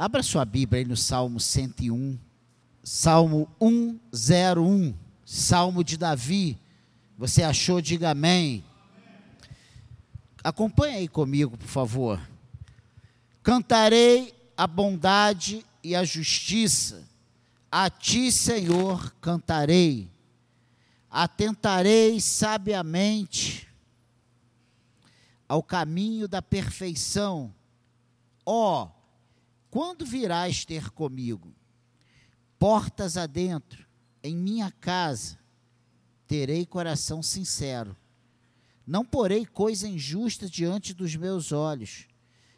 Abra sua Bíblia aí no Salmo 101, Salmo 101, Salmo de Davi. Você achou? Diga amém. Acompanhe aí comigo, por favor. Cantarei a bondade e a justiça, a ti, Senhor, cantarei. Atentarei sabiamente ao caminho da perfeição. Ó, oh, quando virás ter comigo? Portas adentro, em minha casa, terei coração sincero. Não porei coisa injusta diante dos meus olhos.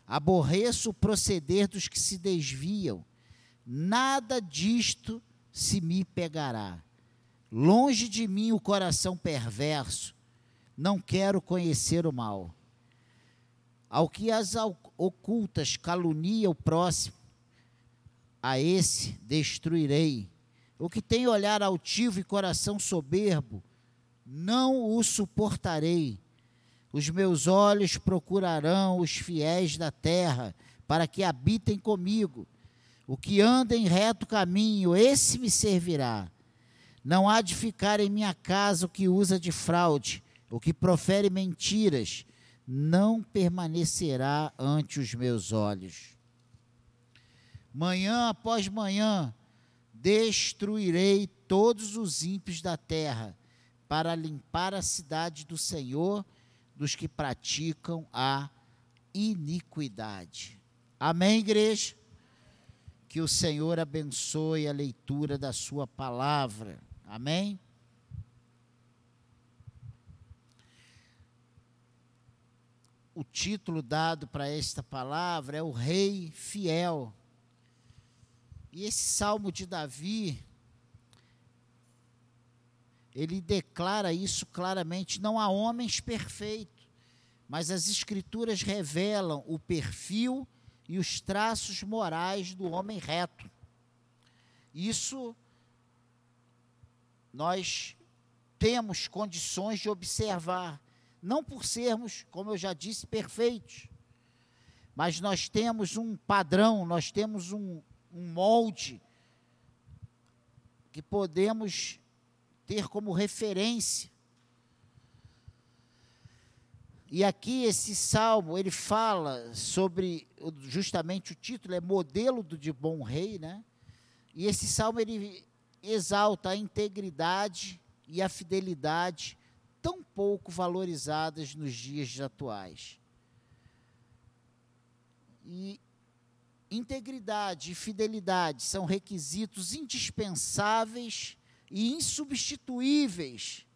Aborreço o proceder dos que se desviam. Nada disto se me pegará. Longe de mim o coração perverso. Não quero conhecer o mal. Ao que as ocultas calunia o próximo, a esse destruirei. O que tem olhar altivo e coração soberbo, não o suportarei. Os meus olhos procurarão os fiéis da terra, para que habitem comigo. O que anda em reto caminho, esse me servirá. Não há de ficar em minha casa o que usa de fraude, o que profere mentiras não permanecerá ante os meus olhos. Manhã após manhã destruirei todos os ímpios da terra, para limpar a cidade do Senhor dos que praticam a iniquidade. Amém, igreja? Que o Senhor abençoe a leitura da Sua palavra. Amém? O título dado para esta palavra é o Rei Fiel. E esse salmo de Davi, ele declara isso claramente: não há homens perfeitos, mas as Escrituras revelam o perfil e os traços morais do homem reto. Isso nós temos condições de observar não por sermos, como eu já disse, perfeitos, mas nós temos um padrão, nós temos um, um molde que podemos ter como referência. E aqui esse salmo, ele fala sobre, justamente o título é Modelo de Bom Rei, né? E esse salmo, ele exalta a integridade e a fidelidade tão pouco valorizadas nos dias atuais. E integridade e fidelidade são requisitos indispensáveis e insubstituíveis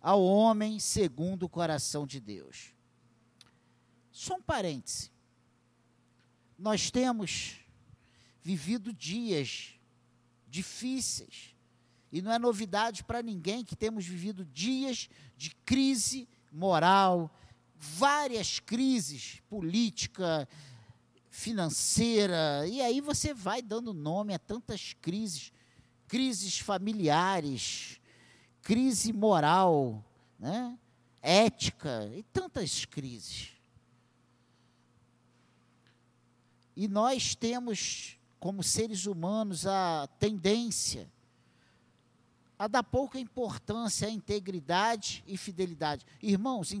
ao homem segundo o coração de Deus. Só um parêntese. Nós temos vivido dias difíceis, e não é novidade para ninguém que temos vivido dias de crise moral, várias crises política, financeira, e aí você vai dando nome a tantas crises, crises familiares, crise moral, né? ética e tantas crises. E nós temos, como seres humanos, a tendência a dar pouca importância à integridade e fidelidade. Irmãos,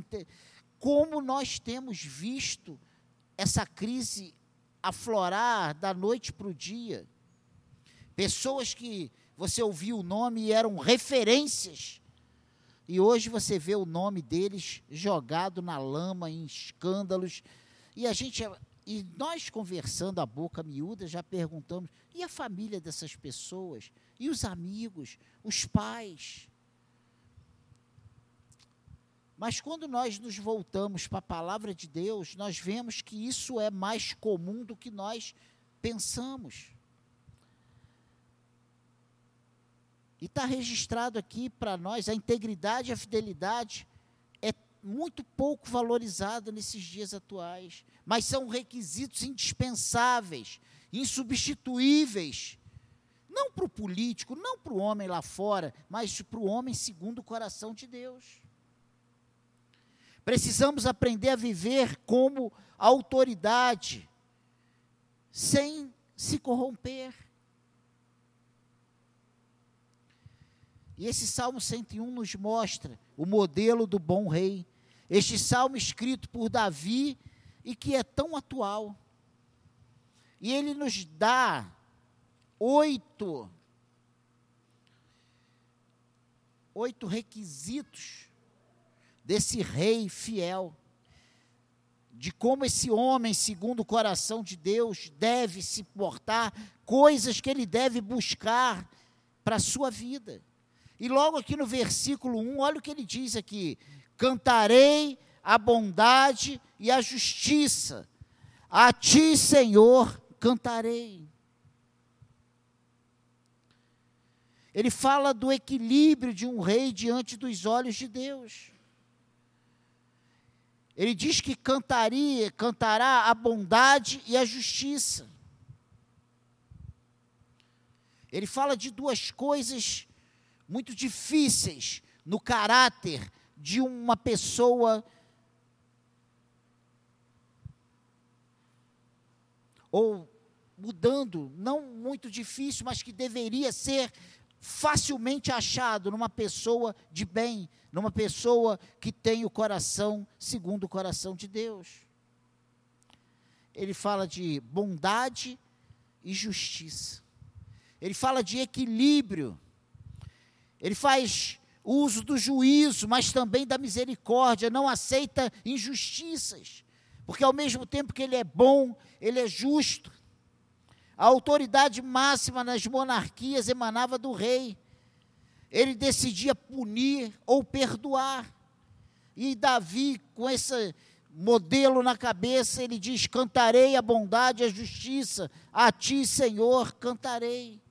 como nós temos visto essa crise aflorar da noite para o dia. Pessoas que você ouviu o nome e eram referências, e hoje você vê o nome deles jogado na lama, em escândalos, e a gente e nós conversando a boca miúda já perguntamos: e a família dessas pessoas? E os amigos? Os pais? Mas quando nós nos voltamos para a palavra de Deus, nós vemos que isso é mais comum do que nós pensamos. E está registrado aqui para nós a integridade e a fidelidade muito pouco valorizado nesses dias atuais, mas são requisitos indispensáveis, insubstituíveis, não para o político, não para o homem lá fora, mas para o homem segundo o coração de Deus. Precisamos aprender a viver como autoridade, sem se corromper. E esse Salmo 101 nos mostra o modelo do bom rei. Este salmo escrito por Davi e que é tão atual. E ele nos dá oito, oito requisitos desse rei fiel, de como esse homem, segundo o coração de Deus, deve se portar, coisas que ele deve buscar para a sua vida. E logo aqui no versículo 1, olha o que ele diz aqui: Cantarei a bondade e a justiça, a ti, Senhor, cantarei. Ele fala do equilíbrio de um rei diante dos olhos de Deus. Ele diz que cantaria, cantará a bondade e a justiça. Ele fala de duas coisas muito difíceis no caráter de uma pessoa ou mudando, não muito difícil, mas que deveria ser facilmente achado numa pessoa de bem, numa pessoa que tem o coração segundo o coração de Deus. Ele fala de bondade e justiça. Ele fala de equilíbrio. Ele faz uso do juízo, mas também da misericórdia, não aceita injustiças, porque ao mesmo tempo que ele é bom, ele é justo. A autoridade máxima nas monarquias emanava do rei. Ele decidia punir ou perdoar. E Davi, com esse modelo na cabeça, ele diz: Cantarei a bondade e a justiça, a ti, Senhor, cantarei.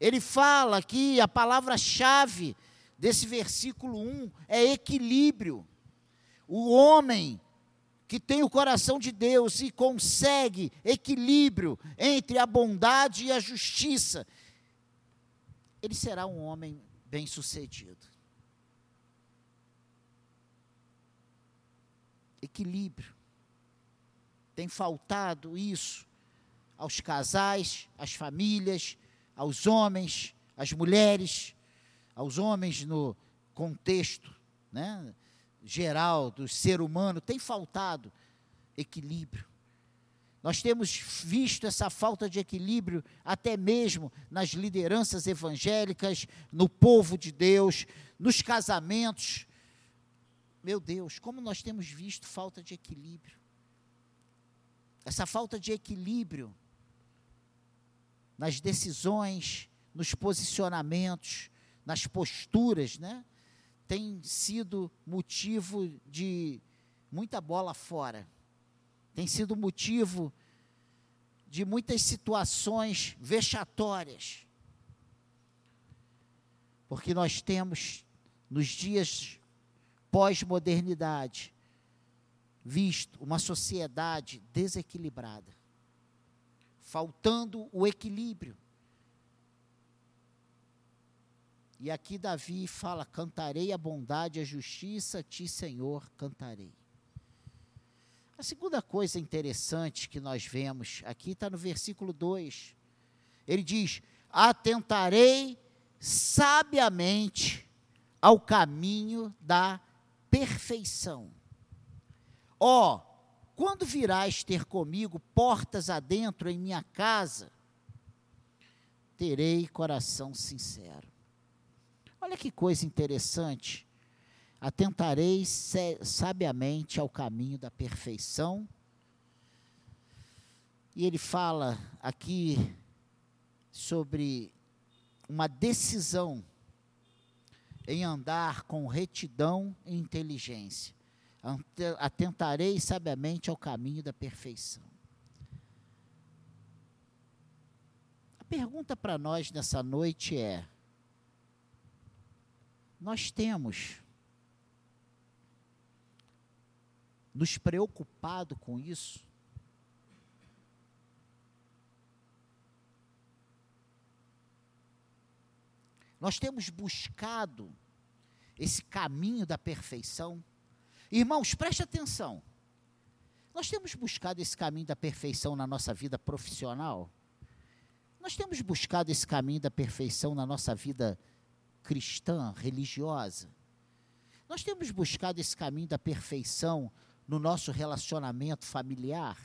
Ele fala que a palavra-chave desse versículo 1 é equilíbrio. O homem que tem o coração de Deus e consegue equilíbrio entre a bondade e a justiça, ele será um homem bem-sucedido. Equilíbrio. Tem faltado isso aos casais, às famílias, aos homens, às mulheres, aos homens no contexto, né? Geral do ser humano, tem faltado equilíbrio. Nós temos visto essa falta de equilíbrio até mesmo nas lideranças evangélicas, no povo de Deus, nos casamentos. Meu Deus, como nós temos visto falta de equilíbrio. Essa falta de equilíbrio nas decisões, nos posicionamentos, nas posturas, né? Tem sido motivo de muita bola fora, tem sido motivo de muitas situações vexatórias. Porque nós temos, nos dias pós-modernidade, visto uma sociedade desequilibrada, faltando o equilíbrio. E aqui Davi fala: Cantarei a bondade a justiça, a ti, Senhor, cantarei. A segunda coisa interessante que nós vemos aqui está no versículo 2. Ele diz: Atentarei sabiamente ao caminho da perfeição. Ó, oh, quando virás ter comigo portas adentro em minha casa, terei coração sincero. Olha que coisa interessante. Atentarei sabiamente ao caminho da perfeição. E ele fala aqui sobre uma decisão em andar com retidão e inteligência. Atentarei sabiamente ao caminho da perfeição. A pergunta para nós nessa noite é: nós temos nos preocupado com isso? Nós temos buscado esse caminho da perfeição? Irmãos, preste atenção. Nós temos buscado esse caminho da perfeição na nossa vida profissional? Nós temos buscado esse caminho da perfeição na nossa vida cristã, religiosa? Nós temos buscado esse caminho da perfeição no nosso relacionamento familiar?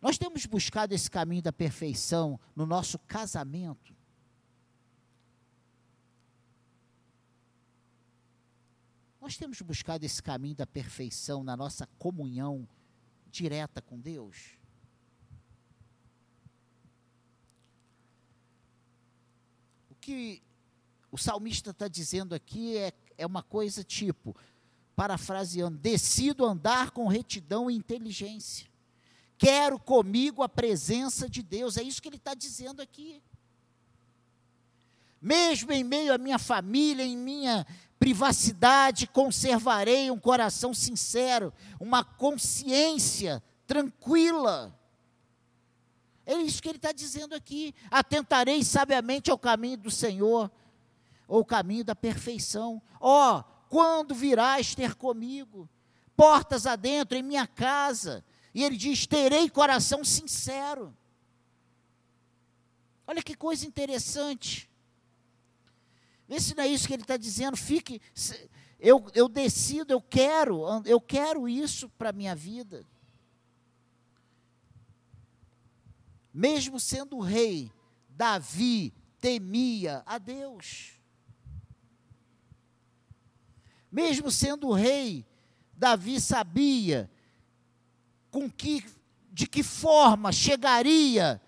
Nós temos buscado esse caminho da perfeição no nosso casamento? Nós temos buscado esse caminho da perfeição na nossa comunhão direta com Deus? O que o salmista está dizendo aqui é, é uma coisa tipo, parafraseando, decido andar com retidão e inteligência. Quero comigo a presença de Deus. É isso que ele está dizendo aqui. Mesmo em meio à minha família, em minha privacidade, conservarei um coração sincero, uma consciência tranquila. É isso que ele está dizendo aqui. Atentarei sabiamente ao caminho do Senhor, ou caminho da perfeição. Ó, oh, quando virás ter comigo? Portas adentro em minha casa. E ele diz: terei coração sincero. Olha que coisa interessante. Vê se não é isso que ele está dizendo. Fique, eu, eu decido, eu quero, eu quero isso para a minha vida. Mesmo sendo rei, Davi temia a Deus. Mesmo sendo rei, Davi sabia com que, de que forma chegaria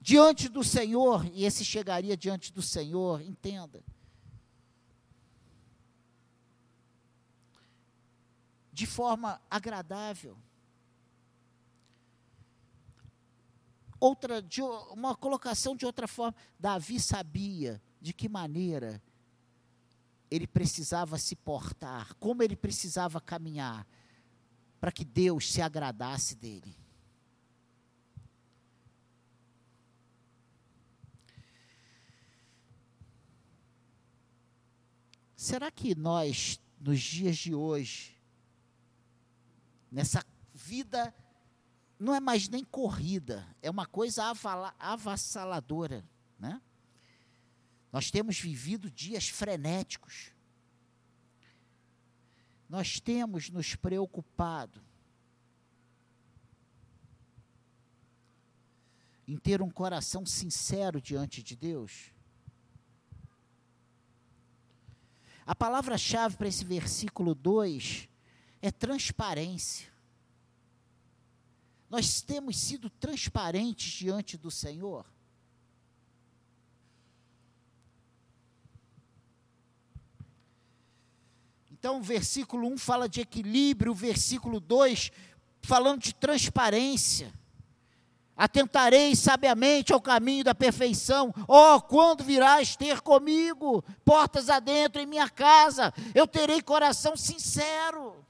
diante do Senhor, e esse chegaria diante do Senhor, entenda. De forma agradável. Outra, de, uma colocação de outra forma, Davi sabia de que maneira ele precisava se portar, como ele precisava caminhar, para que Deus se agradasse dele. Será que nós, nos dias de hoje, nessa vida, não é mais nem corrida, é uma coisa avassaladora, né? Nós temos vivido dias frenéticos. Nós temos nos preocupado em ter um coração sincero diante de Deus. A palavra-chave para esse versículo 2 é transparência. Nós temos sido transparentes diante do Senhor. Então, o versículo 1 fala de equilíbrio, o versículo 2 falando de transparência. Atentarei sabiamente ao caminho da perfeição. Oh, quando virás ter comigo, portas adentro em minha casa, eu terei coração sincero.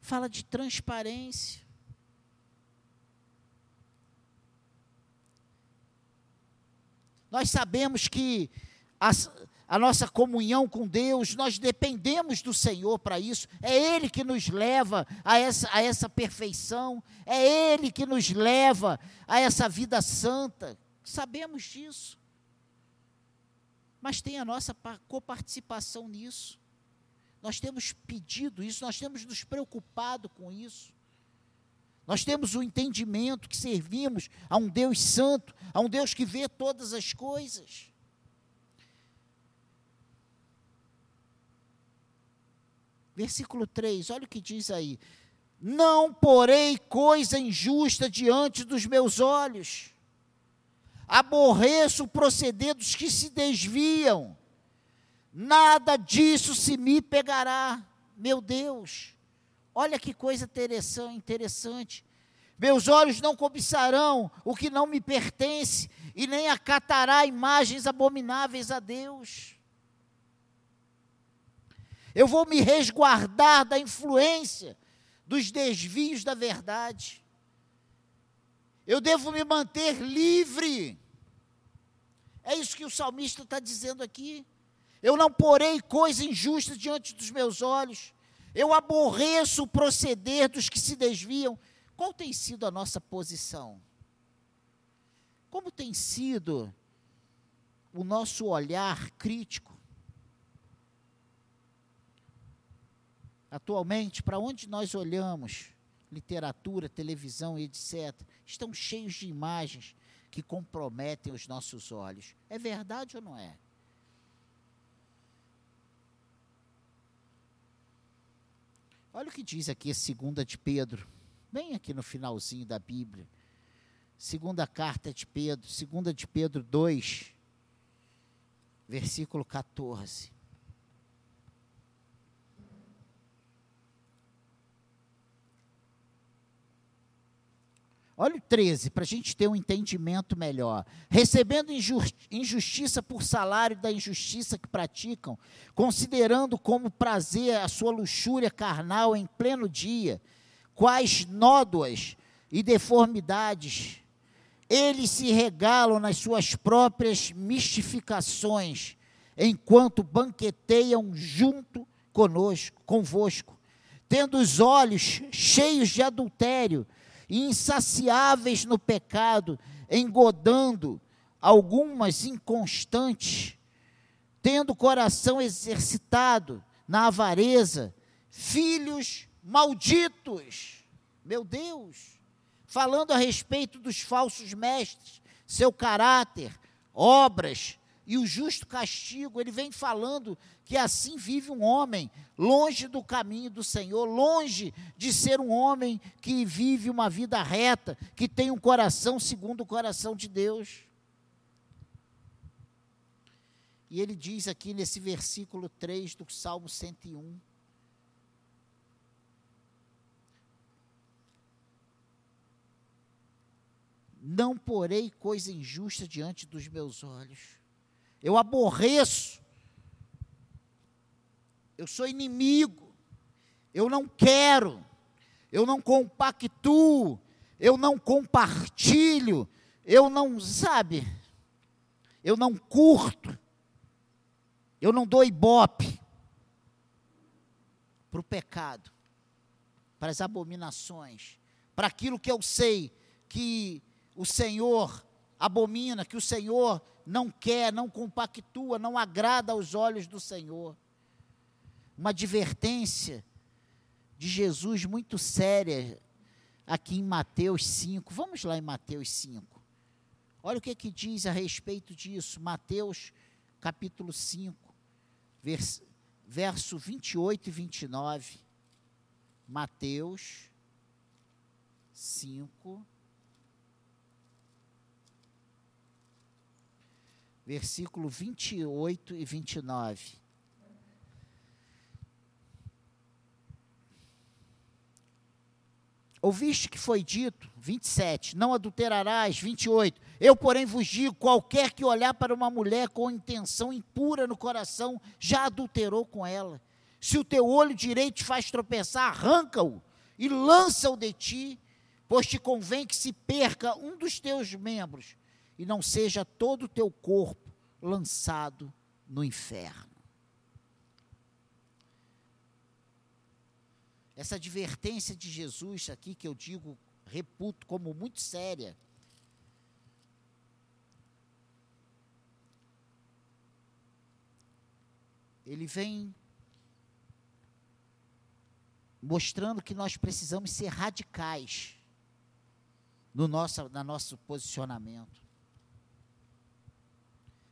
Fala de transparência. Nós sabemos que as, a nossa comunhão com Deus, nós dependemos do Senhor para isso. É Ele que nos leva a essa, a essa perfeição, é Ele que nos leva a essa vida santa. Sabemos disso. Mas tem a nossa coparticipação nisso. Nós temos pedido isso, nós temos nos preocupado com isso. Nós temos o entendimento que servimos a um Deus santo, a um Deus que vê todas as coisas. Versículo 3, olha o que diz aí: Não porei coisa injusta diante dos meus olhos, aborreço o proceder dos que se desviam, nada disso se me pegará, meu Deus. Olha que coisa interessante. Meus olhos não cobiçarão o que não me pertence, e nem acatará imagens abomináveis a Deus eu vou me resguardar da influência dos desvios da verdade. Eu devo me manter livre. É isso que o salmista está dizendo aqui. Eu não porei coisa injusta diante dos meus olhos. Eu aborreço o proceder dos que se desviam. Qual tem sido a nossa posição? Como tem sido o nosso olhar crítico? Atualmente, para onde nós olhamos, literatura, televisão, etc., estão cheios de imagens que comprometem os nossos olhos. É verdade ou não é? Olha o que diz aqui a segunda de Pedro, bem aqui no finalzinho da Bíblia. Segunda carta de Pedro, segunda de Pedro 2, versículo 14. Olha o 13, para a gente ter um entendimento melhor. Recebendo injustiça por salário da injustiça que praticam, considerando como prazer a sua luxúria carnal em pleno dia, quais nódoas e deformidades, eles se regalam nas suas próprias mistificações, enquanto banqueteiam junto conosco, convosco, tendo os olhos cheios de adultério insaciáveis no pecado, engodando algumas inconstantes, tendo o coração exercitado na avareza, filhos malditos. Meu Deus! Falando a respeito dos falsos mestres, seu caráter, obras, e o justo castigo, ele vem falando que assim vive um homem, longe do caminho do Senhor, longe de ser um homem que vive uma vida reta, que tem um coração segundo o coração de Deus. E ele diz aqui nesse versículo 3 do Salmo 101. Não porei coisa injusta diante dos meus olhos eu aborreço, eu sou inimigo, eu não quero, eu não compactuo, eu não compartilho, eu não, sabe, eu não curto, eu não dou ibope para o pecado, para as abominações, para aquilo que eu sei que o Senhor abomina, que o Senhor não quer, não compactua, não agrada aos olhos do Senhor. Uma advertência de Jesus muito séria aqui em Mateus 5. Vamos lá em Mateus 5. Olha o que, que diz a respeito disso. Mateus capítulo 5, vers, verso 28 e 29. Mateus 5, versículo 28 e 29. Ouviste que foi dito, 27, não adulterarás, 28. Eu, porém, vos digo: qualquer que olhar para uma mulher com intenção impura no coração, já adulterou com ela. Se o teu olho direito te faz tropeçar, arranca-o e lança-o de ti, pois te convém que se perca um dos teus membros e não seja todo o teu corpo lançado no inferno. Essa advertência de Jesus aqui, que eu digo, reputo como muito séria, ele vem mostrando que nós precisamos ser radicais no nosso, no nosso posicionamento.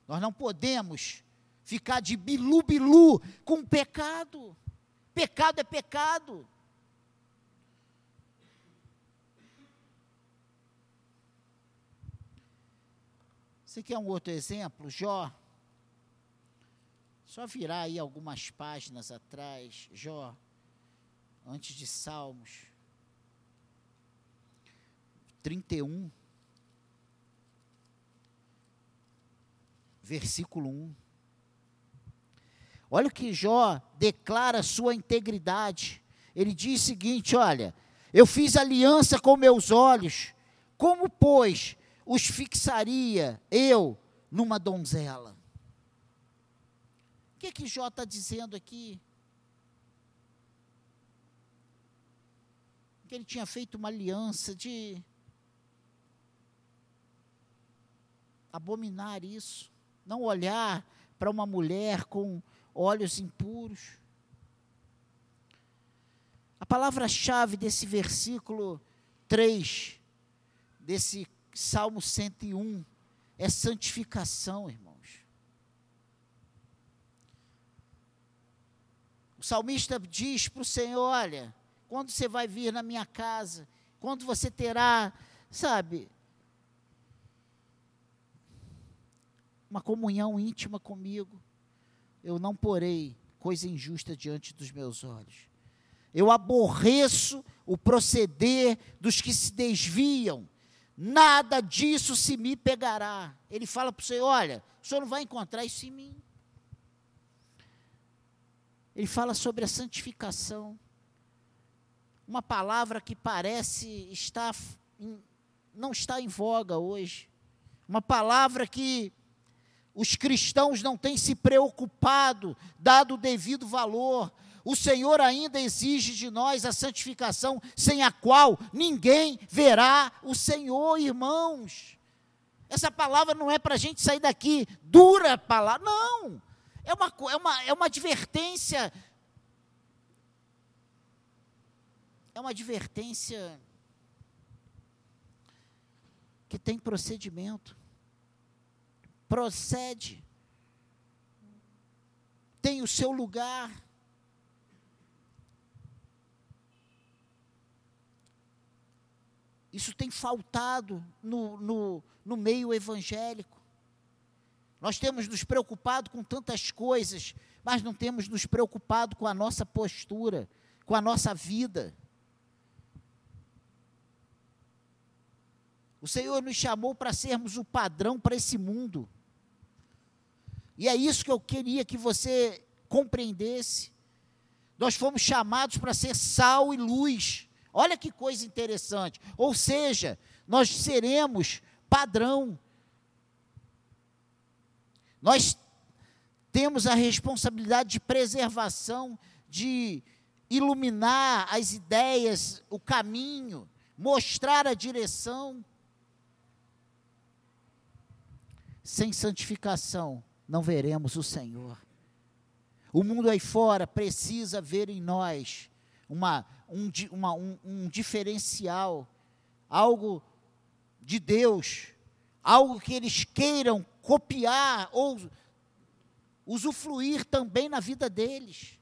Nós não podemos ficar de bilu-bilu com o pecado. Pecado é pecado. Você quer um outro exemplo? Jó. Só virar aí algumas páginas atrás. Jó, antes de Salmos. 31. versículo 1. Olha o que Jó declara sua integridade. Ele diz o seguinte: Olha, eu fiz aliança com meus olhos, como, pois, os fixaria eu numa donzela? que que Jó está dizendo aqui? Que ele tinha feito uma aliança de abominar isso, não olhar para uma mulher com olhos impuros. A palavra-chave desse versículo 3, desse Salmo 101, é santificação, irmãos. O salmista diz para o Senhor: Olha, quando você vai vir na minha casa, quando você terá, sabe, uma comunhão íntima comigo, eu não porei coisa injusta diante dos meus olhos. Eu aborreço o proceder dos que se desviam. Nada disso se me pegará. Ele fala para Senhor: olha, o Senhor não vai encontrar isso em mim. Ele fala sobre a santificação. Uma palavra que parece estar em, não está em voga hoje. Uma palavra que os cristãos não têm se preocupado, dado o devido valor. O Senhor ainda exige de nós a santificação, sem a qual ninguém verá o Senhor, irmãos. Essa palavra não é para a gente sair daqui dura palavra, não. É uma, é, uma, é uma advertência. É uma advertência que tem procedimento procede, tem o seu lugar. Isso tem faltado no, no, no meio evangélico. Nós temos nos preocupado com tantas coisas, mas não temos nos preocupado com a nossa postura, com a nossa vida. O Senhor nos chamou para sermos o padrão para esse mundo. E é isso que eu queria que você compreendesse. Nós fomos chamados para ser sal e luz. Olha que coisa interessante. Ou seja, nós seremos padrão. Nós temos a responsabilidade de preservação, de iluminar as ideias, o caminho, mostrar a direção. Sem santificação, não veremos o Senhor. O mundo aí fora precisa ver em nós uma, um, uma, um, um diferencial, algo de Deus, algo que eles queiram copiar ou usufruir também na vida deles.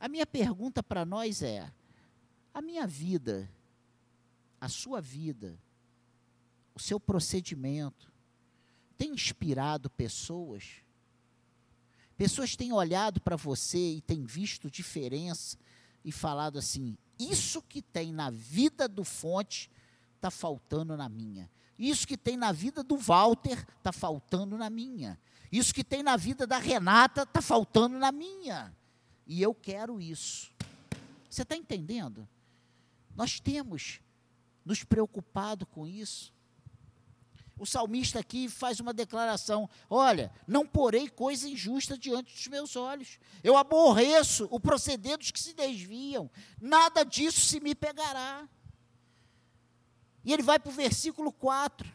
A minha pergunta para nós é: a minha vida, a sua vida, o seu procedimento, tem inspirado pessoas? Pessoas têm olhado para você e têm visto diferença e falado assim: isso que tem na vida do Fonte está faltando na minha. Isso que tem na vida do Walter está faltando na minha. Isso que tem na vida da Renata está faltando na minha. E eu quero isso. Você está entendendo? Nós temos nos preocupado com isso o salmista aqui faz uma declaração: Olha, não porei coisa injusta diante dos meus olhos. Eu aborreço o proceder dos que se desviam. Nada disso se me pegará. E ele vai para o versículo 4: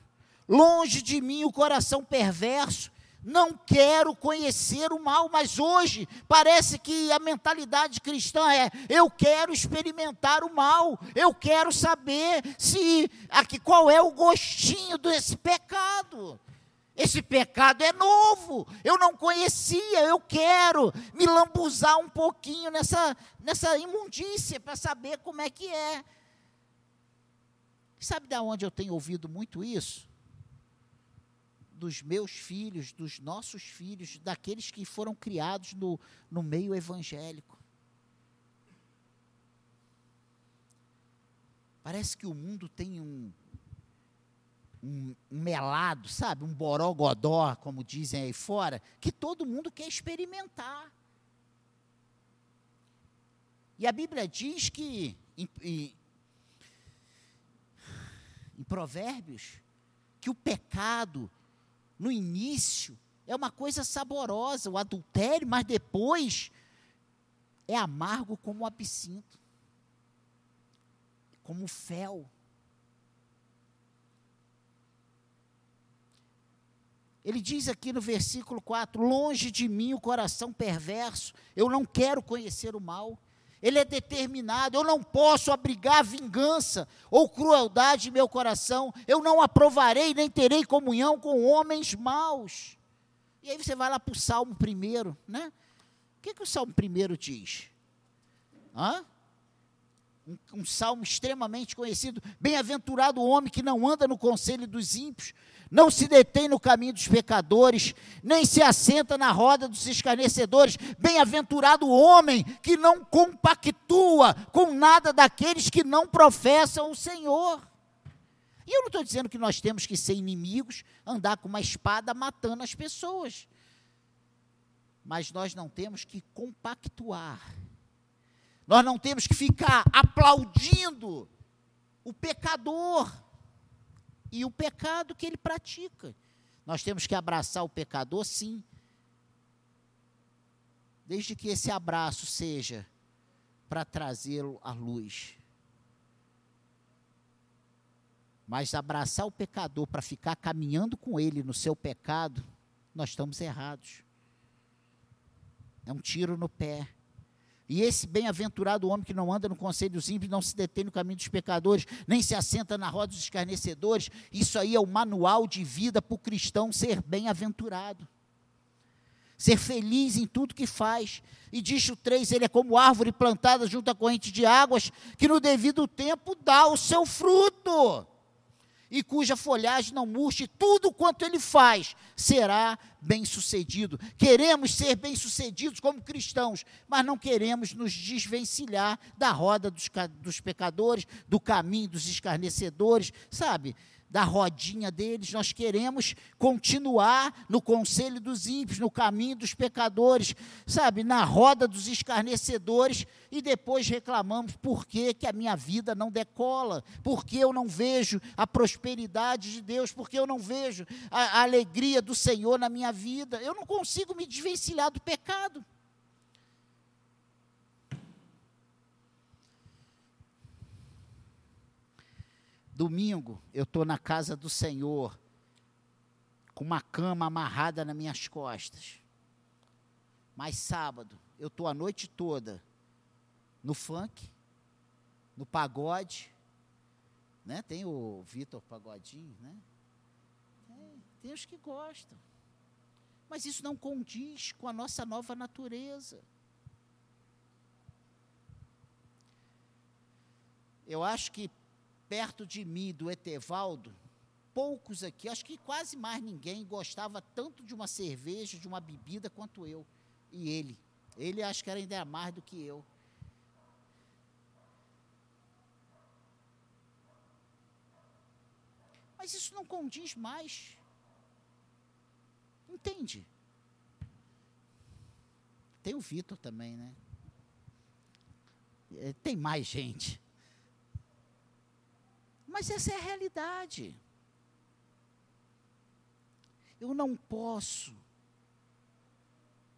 Longe de mim o coração perverso não quero conhecer o mal, mas hoje parece que a mentalidade cristã é: eu quero experimentar o mal, eu quero saber se aqui qual é o gostinho desse pecado. Esse pecado é novo, eu não conhecia, eu quero me lambuzar um pouquinho nessa, nessa imundícia para saber como é que é. Sabe de onde eu tenho ouvido muito isso? Dos meus filhos, dos nossos filhos, daqueles que foram criados no, no meio evangélico. Parece que o mundo tem um, um, um melado, sabe? Um borogodó, como dizem aí fora, que todo mundo quer experimentar. E a Bíblia diz que, em, em, em Provérbios, que o pecado no início, É uma coisa saborosa, o adultério, mas depois é amargo como o absinto, como o fel. Ele diz aqui no versículo 4: Longe de mim o coração perverso, eu não quero conhecer o mal. Ele é determinado, eu não posso abrigar vingança ou crueldade em meu coração, eu não aprovarei nem terei comunhão com homens maus. E aí você vai lá para o Salmo primeiro, né? O que, que o Salmo primeiro diz? Hã? Um, um salmo extremamente conhecido. Bem-aventurado o homem que não anda no conselho dos ímpios, não se detém no caminho dos pecadores, nem se assenta na roda dos escarnecedores. Bem-aventurado o homem que não compactua com nada daqueles que não professam o Senhor. E eu não estou dizendo que nós temos que ser inimigos, andar com uma espada matando as pessoas. Mas nós não temos que compactuar. Nós não temos que ficar aplaudindo o pecador e o pecado que ele pratica. Nós temos que abraçar o pecador, sim, desde que esse abraço seja para trazê-lo à luz. Mas abraçar o pecador para ficar caminhando com ele no seu pecado, nós estamos errados. É um tiro no pé. E esse bem-aventurado homem que não anda no conselho dos ímpios, não se detém no caminho dos pecadores, nem se assenta na roda dos escarnecedores. Isso aí é o manual de vida para o cristão ser bem-aventurado. Ser feliz em tudo que faz. E diz o 3, ele é como árvore plantada junto à corrente de águas, que no devido tempo dá o seu fruto e cuja folhagem não murche, tudo quanto ele faz será bem-sucedido. Queremos ser bem-sucedidos como cristãos, mas não queremos nos desvencilhar da roda dos, dos pecadores, do caminho dos escarnecedores, sabe? Da rodinha deles, nós queremos continuar no conselho dos ímpios, no caminho dos pecadores, sabe, na roda dos escarnecedores, e depois reclamamos por que, que a minha vida não decola, porque eu não vejo a prosperidade de Deus, porque eu não vejo a, a alegria do Senhor na minha vida, eu não consigo me desvencilhar do pecado. Domingo, eu estou na casa do Senhor, com uma cama amarrada nas minhas costas. Mas sábado, eu estou a noite toda no funk, no pagode, né? Tem o Vitor Pagodinho, né? Tem, tem os que gostam. Mas isso não condiz com a nossa nova natureza. Eu acho que perto de mim, do Etevaldo, poucos aqui, acho que quase mais ninguém gostava tanto de uma cerveja, de uma bebida quanto eu e ele. Ele acho que era ainda mais do que eu. Mas isso não condiz mais. Entende? Tem o Vitor também, né? É, tem mais gente. Mas essa é a realidade. Eu não posso.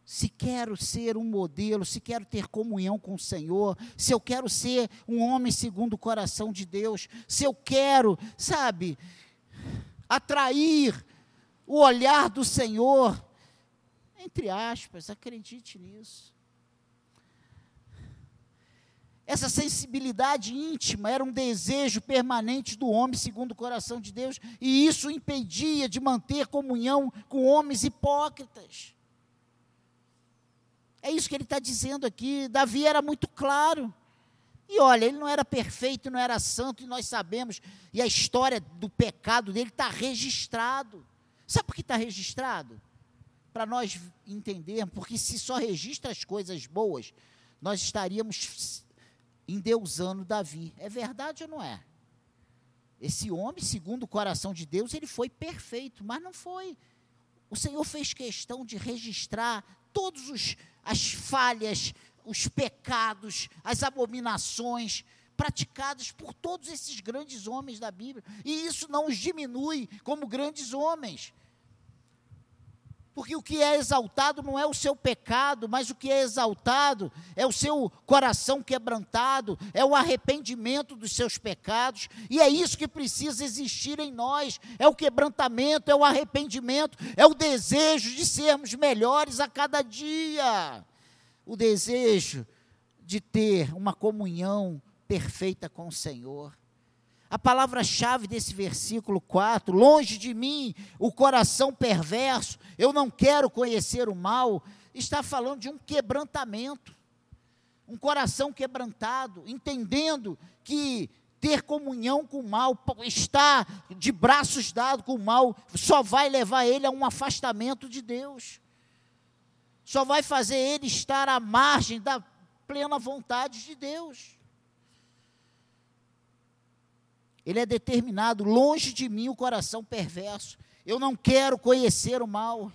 Se quero ser um modelo, se quero ter comunhão com o Senhor, se eu quero ser um homem segundo o coração de Deus, se eu quero, sabe, atrair o olhar do Senhor, entre aspas, acredite nisso. Essa sensibilidade íntima era um desejo permanente do homem segundo o coração de Deus, e isso impedia de manter comunhão com homens hipócritas. É isso que ele está dizendo aqui. Davi era muito claro. E olha, ele não era perfeito, não era santo, e nós sabemos, e a história do pecado dele está registrado. Sabe por que está registrado? Para nós entendermos, porque se só registra as coisas boas, nós estaríamos endeusando Davi. É verdade ou não é? Esse homem, segundo o coração de Deus, ele foi perfeito, mas não foi. O Senhor fez questão de registrar todas as falhas, os pecados, as abominações praticadas por todos esses grandes homens da Bíblia. E isso não os diminui como grandes homens. Porque o que é exaltado não é o seu pecado, mas o que é exaltado é o seu coração quebrantado, é o arrependimento dos seus pecados, e é isso que precisa existir em nós: é o quebrantamento, é o arrependimento, é o desejo de sermos melhores a cada dia, o desejo de ter uma comunhão perfeita com o Senhor. A palavra-chave desse versículo 4, longe de mim o coração perverso, eu não quero conhecer o mal, está falando de um quebrantamento. Um coração quebrantado, entendendo que ter comunhão com o mal, estar de braços dados com o mal, só vai levar ele a um afastamento de Deus. Só vai fazer ele estar à margem da plena vontade de Deus. Ele é determinado, longe de mim o coração perverso. Eu não quero conhecer o mal.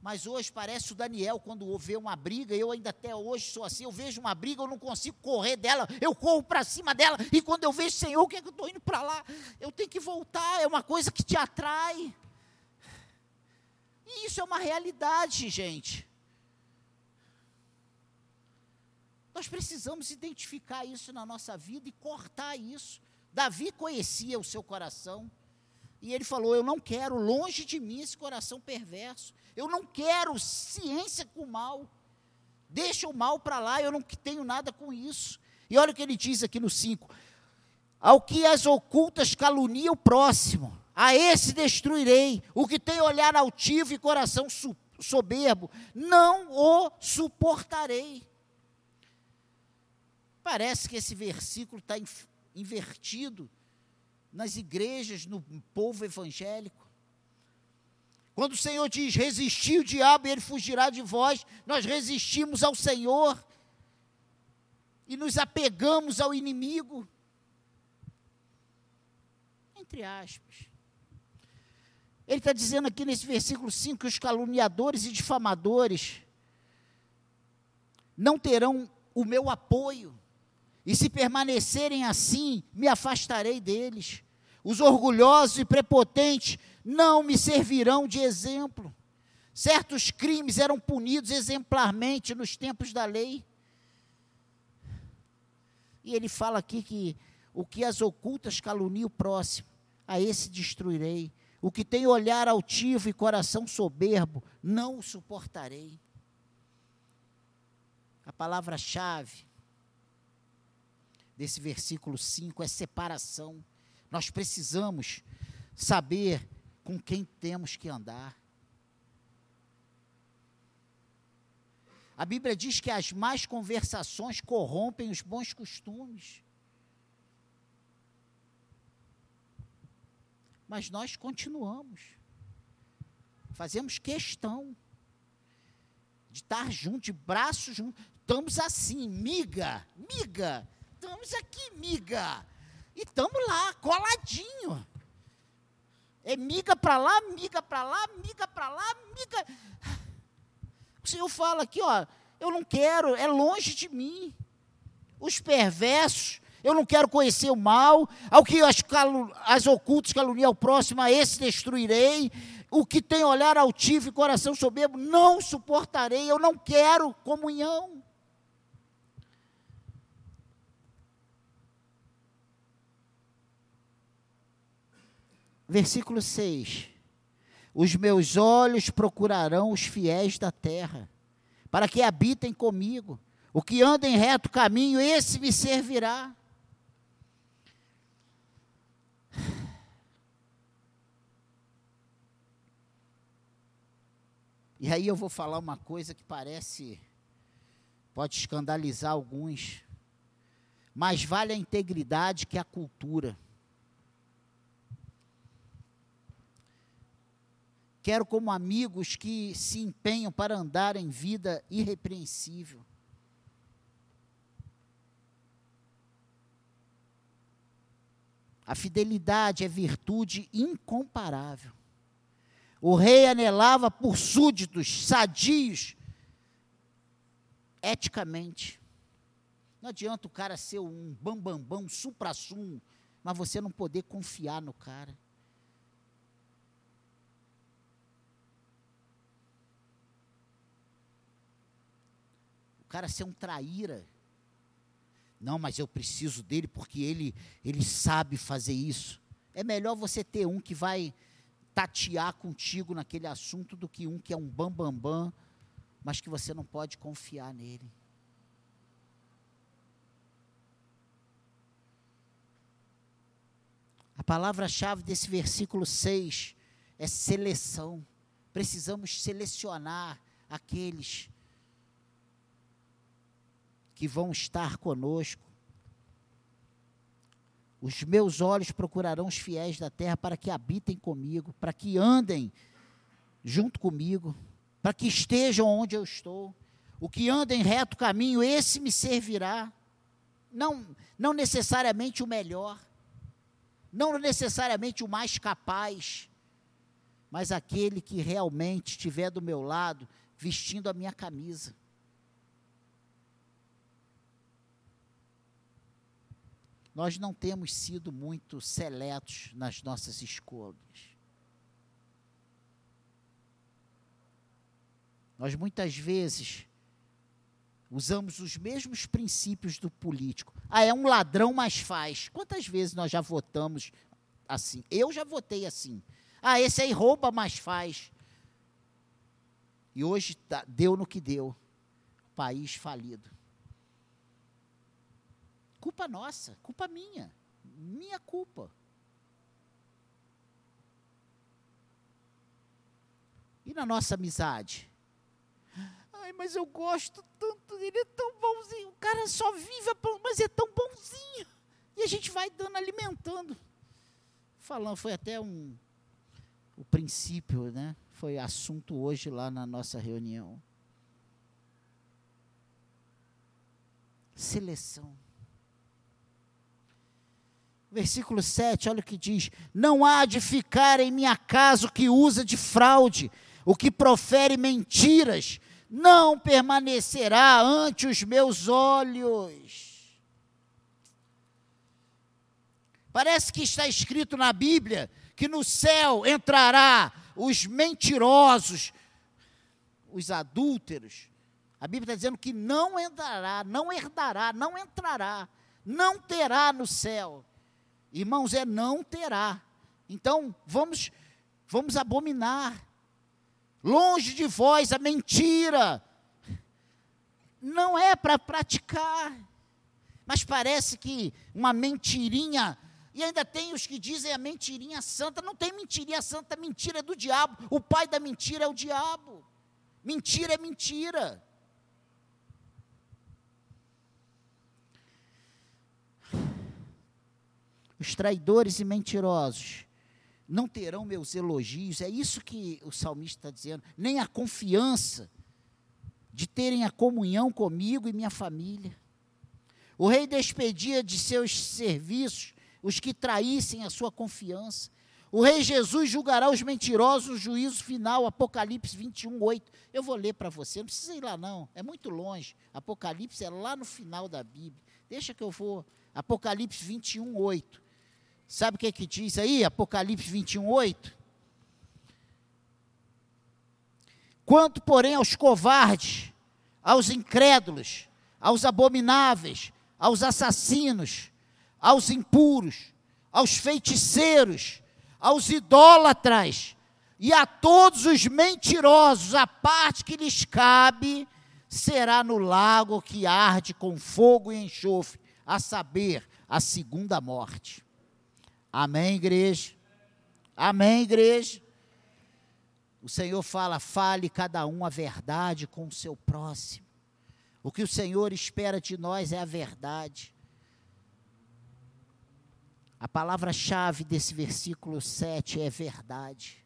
Mas hoje parece o Daniel, quando vê uma briga, eu ainda até hoje sou assim, eu vejo uma briga, eu não consigo correr dela, eu corro para cima dela, e quando eu vejo, Senhor, o que é que eu estou indo para lá? Eu tenho que voltar, é uma coisa que te atrai. E isso é uma realidade, gente. Nós precisamos identificar isso na nossa vida e cortar isso. Davi conhecia o seu coração. E ele falou: Eu não quero longe de mim esse coração perverso. Eu não quero ciência com o mal. Deixa o mal para lá, eu não tenho nada com isso. E olha o que ele diz aqui no 5: Ao que as ocultas calunia o próximo, a esse destruirei. O que tem olhar altivo e coração soberbo, não o suportarei. Parece que esse versículo está invertido nas igrejas, no povo evangélico. Quando o Senhor diz: resistir o diabo e ele fugirá de vós, nós resistimos ao Senhor e nos apegamos ao inimigo. Entre aspas. Ele está dizendo aqui nesse versículo 5 que os caluniadores e difamadores não terão o meu apoio. E se permanecerem assim, me afastarei deles. Os orgulhosos e prepotentes não me servirão de exemplo. Certos crimes eram punidos exemplarmente nos tempos da lei. E ele fala aqui que o que as ocultas calunia o próximo, a esse destruirei. O que tem olhar altivo e coração soberbo, não o suportarei. A palavra-chave desse versículo 5 é separação. Nós precisamos saber com quem temos que andar. A Bíblia diz que as más conversações corrompem os bons costumes. Mas nós continuamos. Fazemos questão de estar juntos, de braços juntos. Estamos assim, miga, miga estamos aqui, miga. E estamos lá, coladinho. É miga para lá, miga para lá, miga para lá, miga. O Senhor fala aqui, ó, eu não quero, é longe de mim. Os perversos, eu não quero conhecer o mal. Ao que as, calu, as ocultas caluniam o próximo, a esse destruirei. O que tem olhar altivo e coração soberbo, não suportarei. Eu não quero comunhão. Versículo 6: Os meus olhos procurarão os fiéis da terra, para que habitem comigo. O que anda em reto caminho, esse me servirá. E aí eu vou falar uma coisa que parece, pode escandalizar alguns, mas vale a integridade que a cultura. Quero como amigos que se empenham para andar em vida irrepreensível. A fidelidade é virtude incomparável. O rei anelava por súditos sadios, eticamente. Não adianta o cara ser um bambambam, bam, um supra-sumo, mas você não poder confiar no cara. Cara ser um traíra. Não, mas eu preciso dele porque ele, ele sabe fazer isso. É melhor você ter um que vai tatear contigo naquele assunto do que um que é um bambambam, bam, bam, mas que você não pode confiar nele. A palavra-chave desse versículo 6 é seleção. Precisamos selecionar aqueles que vão estar conosco. Os meus olhos procurarão os fiéis da terra para que habitem comigo, para que andem junto comigo, para que estejam onde eu estou. O que anda em reto caminho, esse me servirá. Não, não necessariamente o melhor, não necessariamente o mais capaz, mas aquele que realmente estiver do meu lado, vestindo a minha camisa. Nós não temos sido muito seletos nas nossas escolhas. Nós muitas vezes usamos os mesmos princípios do político. Ah, é um ladrão, mas faz. Quantas vezes nós já votamos assim? Eu já votei assim. Ah, esse aí rouba, mas faz. E hoje tá, deu no que deu. País falido. Culpa nossa, culpa minha, minha culpa. E na nossa amizade? Ai, mas eu gosto tanto dele, é tão bonzinho. O cara só vive, mas é tão bonzinho. E a gente vai dando, alimentando. Falando, foi até um. O princípio, né? Foi assunto hoje lá na nossa reunião. Seleção. Versículo 7, olha o que diz: Não há de ficar em minha casa o que usa de fraude, o que profere mentiras, não permanecerá ante os meus olhos. Parece que está escrito na Bíblia que no céu entrará os mentirosos, os adúlteros. A Bíblia está dizendo que não entrará, não herdará, não entrará, não terá no céu. Irmãos, é não terá. Então, vamos vamos abominar. Longe de vós a mentira. Não é para praticar. Mas parece que uma mentirinha e ainda tem os que dizem a mentirinha santa. Não tem mentirinha santa, mentira é do diabo. O pai da mentira é o diabo. Mentira é mentira. Os traidores e mentirosos não terão meus elogios. É isso que o salmista está dizendo. Nem a confiança de terem a comunhão comigo e minha família. O rei despedia de seus serviços os que traíssem a sua confiança. O rei Jesus julgará os mentirosos no juízo final, Apocalipse 21, 8. Eu vou ler para você, não precisa ir lá não, é muito longe. Apocalipse é lá no final da Bíblia. Deixa que eu vou. Apocalipse 21, 8. Sabe o que, é que diz aí, Apocalipse 21, 8? Quanto, porém, aos covardes, aos incrédulos, aos abomináveis, aos assassinos, aos impuros, aos feiticeiros, aos idólatras e a todos os mentirosos, a parte que lhes cabe será no lago que arde com fogo e enxofre, a saber, a segunda morte. Amém, igreja? Amém, igreja? O Senhor fala: fale cada um a verdade com o seu próximo. O que o Senhor espera de nós é a verdade. A palavra-chave desse versículo 7 é verdade.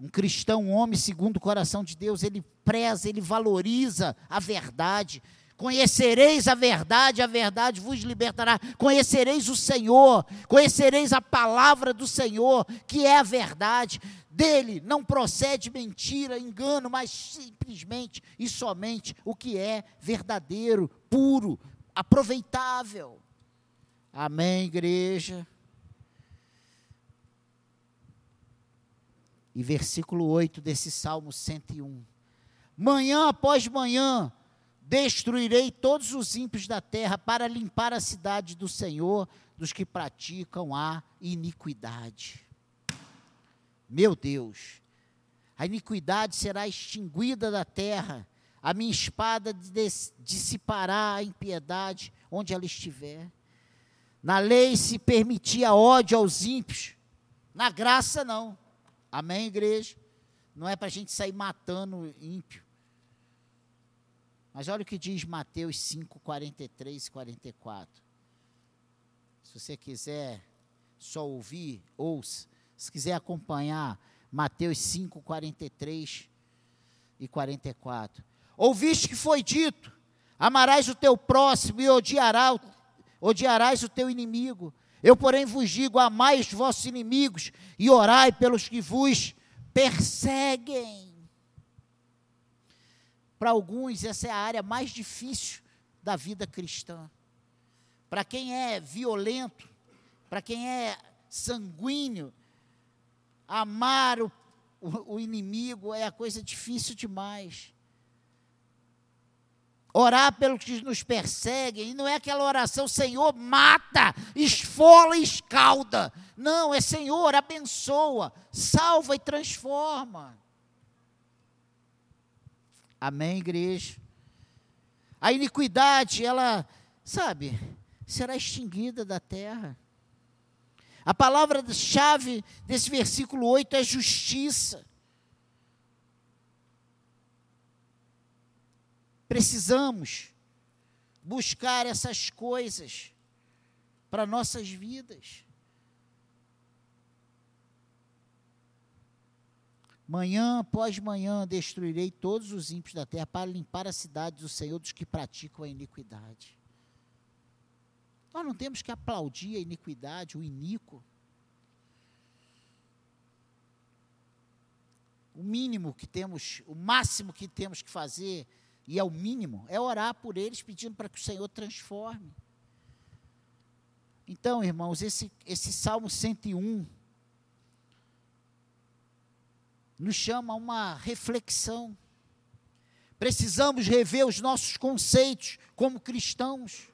Um cristão, um homem segundo o coração de Deus, ele preza, ele valoriza a verdade. Conhecereis a verdade, a verdade vos libertará. Conhecereis o Senhor, conhecereis a palavra do Senhor, que é a verdade. Dele não procede mentira, engano, mas simplesmente e somente o que é verdadeiro, puro, aproveitável. Amém, igreja. E versículo 8 desse Salmo 101. Manhã após manhã destruirei todos os ímpios da terra para limpar a cidade do Senhor dos que praticam a iniquidade. Meu Deus, a iniquidade será extinguida da terra, a minha espada dissipará a impiedade onde ela estiver. Na lei se permitia ódio aos ímpios, na graça não. Amém, igreja? Não é para a gente sair matando ímpio. Mas olha o que diz Mateus 5, 43 e 44. Se você quiser só ouvir, ouça. Se quiser acompanhar, Mateus 5, 43 e 44. Ouviste que foi dito: amarás o teu próximo e odiarás, odiarás o teu inimigo. Eu, porém, vos digo: amai os vossos inimigos e orai pelos que vos perseguem. Para alguns, essa é a área mais difícil da vida cristã. Para quem é violento, para quem é sanguíneo, amar o, o, o inimigo é a coisa difícil demais. Orar pelos que nos perseguem, e não é aquela oração, Senhor, mata, esfola e escalda. Não, é Senhor, abençoa, salva e transforma. Amém, igreja? A iniquidade, ela, sabe, será extinguida da terra. A palavra-chave desse versículo 8 é justiça. Precisamos buscar essas coisas para nossas vidas. Manhã após manhã destruirei todos os ímpios da terra para limpar a cidade do Senhor dos que praticam a iniquidade. Nós não temos que aplaudir a iniquidade, o iníquo. O mínimo que temos, o máximo que temos que fazer, e é o mínimo, é orar por eles, pedindo para que o Senhor transforme. Então, irmãos, esse, esse Salmo 101 nos chama a uma reflexão. Precisamos rever os nossos conceitos como cristãos.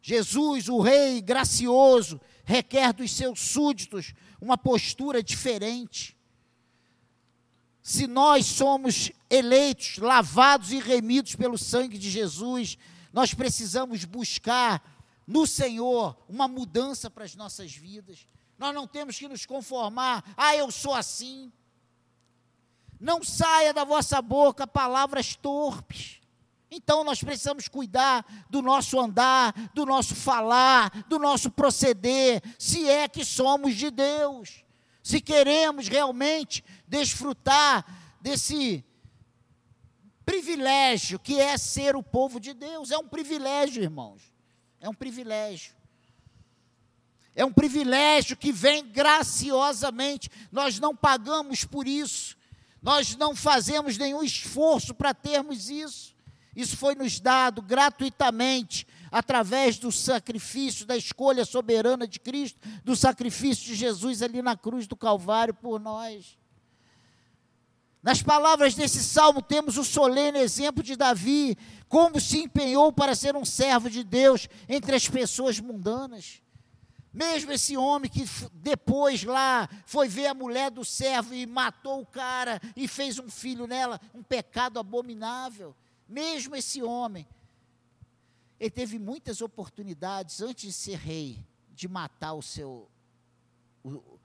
Jesus, o Rei gracioso, requer dos seus súditos uma postura diferente. Se nós somos eleitos, lavados e remidos pelo sangue de Jesus, nós precisamos buscar no Senhor uma mudança para as nossas vidas. Nós não temos que nos conformar, ah, eu sou assim. Não saia da vossa boca palavras torpes. Então nós precisamos cuidar do nosso andar, do nosso falar, do nosso proceder, se é que somos de Deus. Se queremos realmente desfrutar desse privilégio que é ser o povo de Deus. É um privilégio, irmãos. É um privilégio. É um privilégio que vem graciosamente. Nós não pagamos por isso. Nós não fazemos nenhum esforço para termos isso. Isso foi nos dado gratuitamente através do sacrifício, da escolha soberana de Cristo, do sacrifício de Jesus ali na cruz do Calvário por nós. Nas palavras desse salmo, temos o solene exemplo de Davi, como se empenhou para ser um servo de Deus entre as pessoas mundanas. Mesmo esse homem que depois lá foi ver a mulher do servo e matou o cara e fez um filho nela, um pecado abominável. Mesmo esse homem, ele teve muitas oportunidades antes de ser rei de matar o seu o,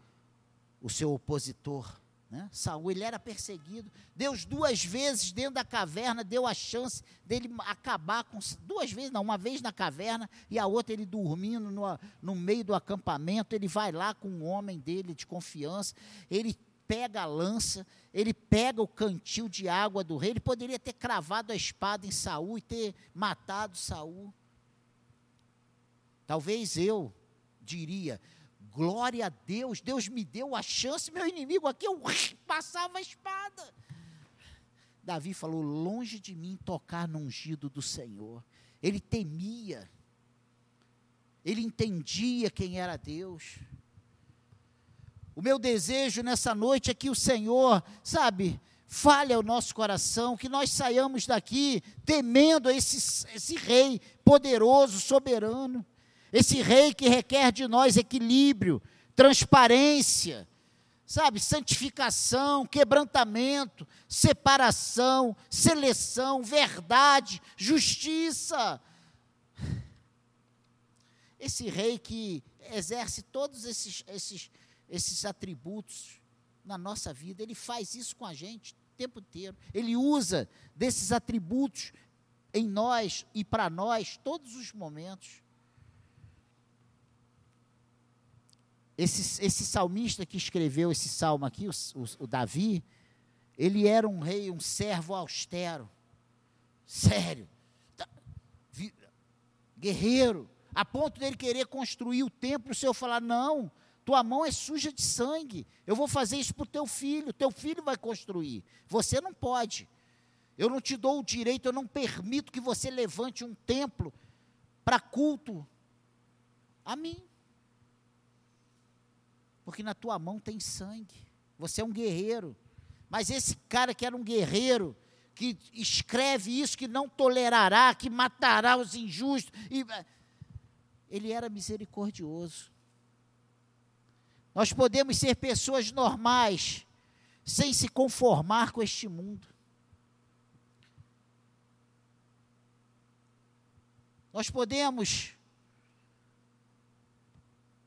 o seu opositor. Né? Saul, ele era perseguido. Deus duas vezes dentro da caverna deu a chance dele acabar com duas vezes, não, uma vez na caverna e a outra ele dormindo no, no meio do acampamento. Ele vai lá com um homem dele de confiança. Ele pega a lança, ele pega o cantil de água do rei, ele poderia ter cravado a espada em Saul e ter matado Saul. Talvez eu diria, glória a Deus, Deus me deu a chance, meu inimigo aqui, eu passava a espada. Davi falou: longe de mim tocar no ungido do Senhor. Ele temia, ele entendia quem era Deus. O meu desejo nessa noite é que o Senhor, sabe, fale ao nosso coração, que nós saiamos daqui temendo esse, esse rei poderoso, soberano, esse rei que requer de nós equilíbrio, transparência, sabe, santificação, quebrantamento, separação, seleção, verdade, justiça. Esse rei que exerce todos esses, esses, esses atributos na nossa vida, ele faz isso com a gente tempo inteiro. Ele usa desses atributos em nós e para nós todos os momentos. Esse, esse salmista que escreveu esse salmo aqui, o, o, o Davi, ele era um rei, um servo austero, sério, guerreiro, a ponto dele querer construir o templo, o Senhor falar: não, tua mão é suja de sangue. Eu vou fazer isso para o teu filho. Teu filho vai construir. Você não pode. Eu não te dou o direito, eu não permito que você levante um templo para culto a mim. Porque na tua mão tem sangue. Você é um guerreiro. Mas esse cara que era um guerreiro, que escreve isso, que não tolerará, que matará os injustos, e, ele era misericordioso. Nós podemos ser pessoas normais, sem se conformar com este mundo. Nós podemos,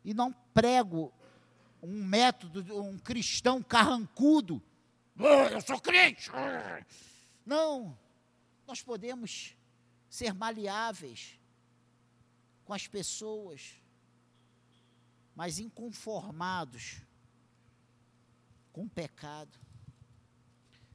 e não prego um método, um cristão carrancudo, oh, eu sou crente. Não, nós podemos ser maleáveis com as pessoas mas inconformados com o pecado.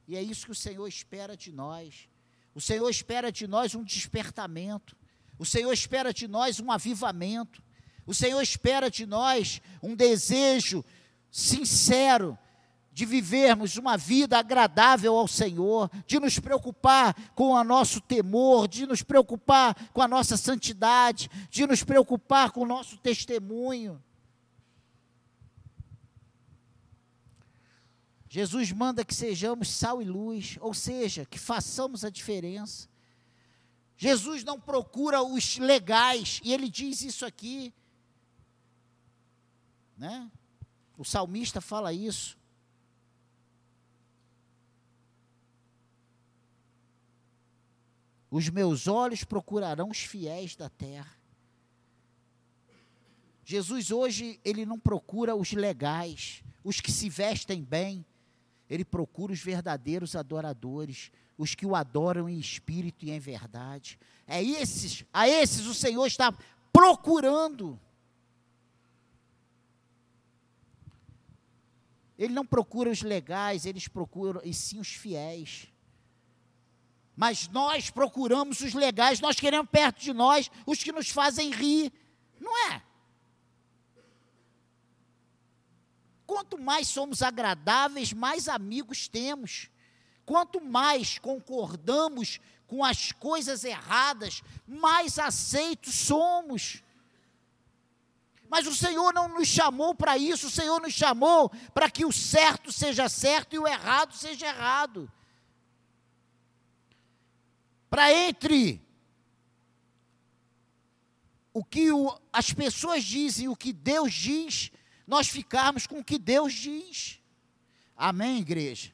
E é isso que o Senhor espera de nós. O Senhor espera de nós um despertamento. O Senhor espera de nós um avivamento. O Senhor espera de nós um desejo sincero de vivermos uma vida agradável ao Senhor, de nos preocupar com o nosso temor, de nos preocupar com a nossa santidade, de nos preocupar com o nosso testemunho. Jesus manda que sejamos sal e luz, ou seja, que façamos a diferença. Jesus não procura os legais, e ele diz isso aqui. Né? O salmista fala isso. Os meus olhos procurarão os fiéis da terra. Jesus hoje, ele não procura os legais, os que se vestem bem, ele procura os verdadeiros adoradores, os que o adoram em espírito e em verdade. É esses, a esses o Senhor está procurando. Ele não procura os legais, eles procuram, e sim os fiéis. Mas nós procuramos os legais, nós queremos perto de nós os que nos fazem rir, não é? Quanto mais somos agradáveis, mais amigos temos. Quanto mais concordamos com as coisas erradas, mais aceitos somos. Mas o Senhor não nos chamou para isso, o Senhor nos chamou para que o certo seja certo e o errado seja errado. Para entre o que o, as pessoas dizem e o que Deus diz, nós ficarmos com o que Deus diz. Amém, igreja?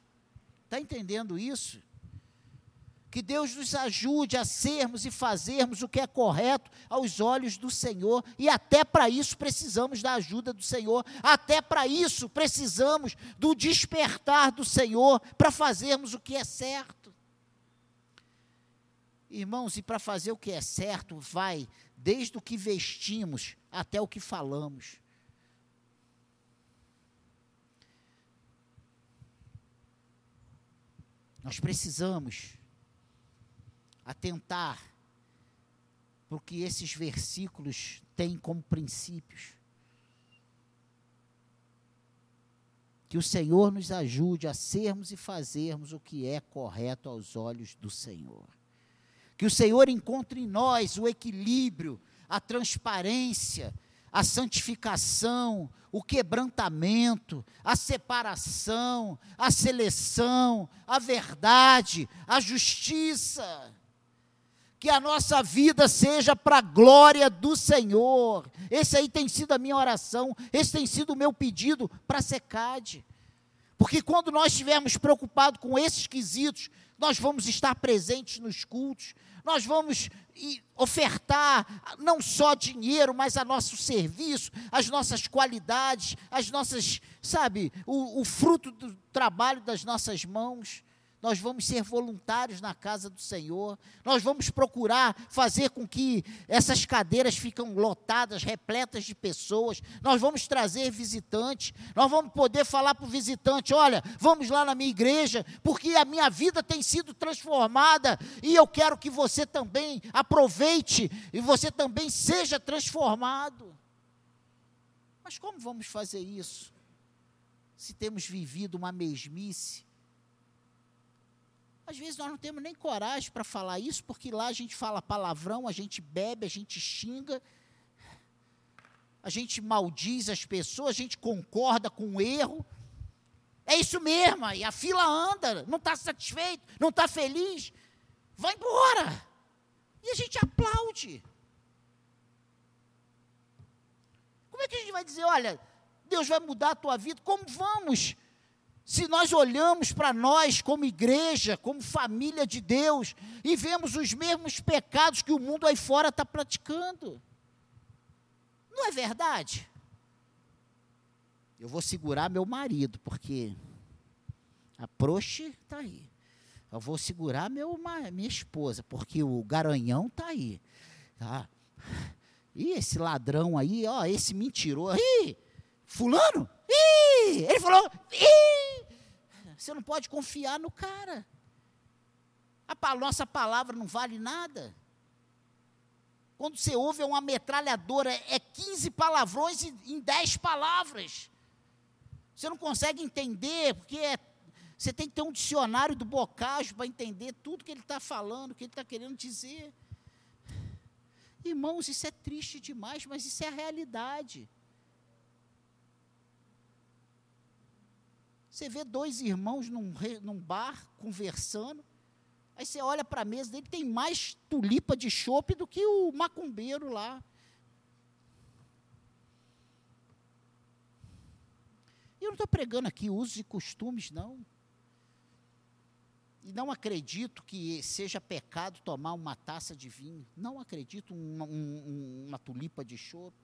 Está entendendo isso? Que Deus nos ajude a sermos e fazermos o que é correto aos olhos do Senhor, e até para isso precisamos da ajuda do Senhor, até para isso precisamos do despertar do Senhor para fazermos o que é certo. Irmãos, e para fazer o que é certo, vai desde o que vestimos até o que falamos. Nós precisamos atentar para o que esses versículos têm como princípios. Que o Senhor nos ajude a sermos e fazermos o que é correto aos olhos do Senhor. Que o Senhor encontre em nós o equilíbrio, a transparência, a santificação, o quebrantamento, a separação, a seleção, a verdade, a justiça. Que a nossa vida seja para a glória do Senhor. Esse aí tem sido a minha oração, esse tem sido o meu pedido para a secade. Porque quando nós estivermos preocupados com esses quesitos, nós vamos estar presentes nos cultos, nós vamos ofertar não só dinheiro, mas a nosso serviço, as nossas qualidades, as nossas, sabe, o, o fruto do trabalho das nossas mãos nós vamos ser voluntários na casa do Senhor, nós vamos procurar fazer com que essas cadeiras fiquem lotadas, repletas de pessoas, nós vamos trazer visitantes, nós vamos poder falar para o visitante: olha, vamos lá na minha igreja, porque a minha vida tem sido transformada e eu quero que você também aproveite e você também seja transformado. Mas como vamos fazer isso? Se temos vivido uma mesmice, às vezes nós não temos nem coragem para falar isso, porque lá a gente fala palavrão, a gente bebe, a gente xinga, a gente maldiz as pessoas, a gente concorda com o erro. É isso mesmo, e a fila anda, não está satisfeito, não está feliz, vai embora. E a gente aplaude. Como é que a gente vai dizer, olha, Deus vai mudar a tua vida? Como vamos? Se nós olhamos para nós como igreja, como família de Deus, e vemos os mesmos pecados que o mundo aí fora está praticando, não é verdade? Eu vou segurar meu marido, porque a proxe está aí. Eu vou segurar meu, minha esposa, porque o garanhão está aí. Tá? E esse ladrão aí, ó, esse mentiroso. Ih, fulano? Ih, ele falou, ih, você não pode confiar no cara. A nossa palavra não vale nada. Quando você ouve uma metralhadora, é 15 palavrões em 10 palavras. Você não consegue entender, porque é, você tem que ter um dicionário do bocage para entender tudo que ele está falando, o que ele está querendo dizer. Irmãos, isso é triste demais, mas isso é a realidade. Você vê dois irmãos num, num bar conversando, aí você olha para a mesa dele, tem mais tulipa de chope do que o macumbeiro lá. Eu não estou pregando aqui usos e costumes, não. E não acredito que seja pecado tomar uma taça de vinho. Não acredito uma, um, uma tulipa de chope.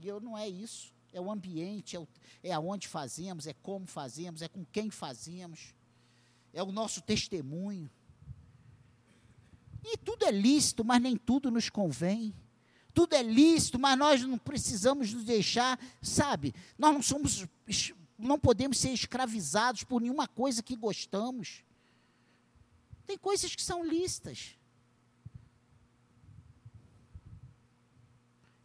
E eu não é isso é o ambiente, é, o, é aonde fazemos, é como fazemos, é com quem fazemos, é o nosso testemunho. E tudo é lícito, mas nem tudo nos convém. Tudo é lícito, mas nós não precisamos nos deixar, sabe? Nós não somos, não podemos ser escravizados por nenhuma coisa que gostamos. Tem coisas que são lícitas.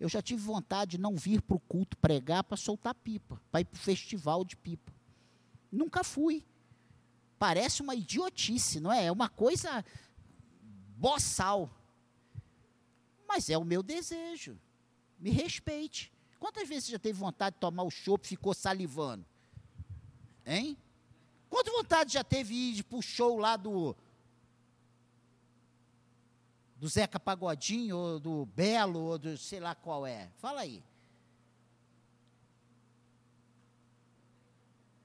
Eu já tive vontade de não vir para o culto pregar para soltar pipa, para ir para o festival de pipa. Nunca fui. Parece uma idiotice, não é? É uma coisa boçal. Mas é o meu desejo. Me respeite. Quantas vezes você já teve vontade de tomar o chopp e ficou salivando? Hein? Quantas vontade já teve de ir o show lá do do Zeca Pagodinho, ou do Belo, ou do sei lá qual é. Fala aí.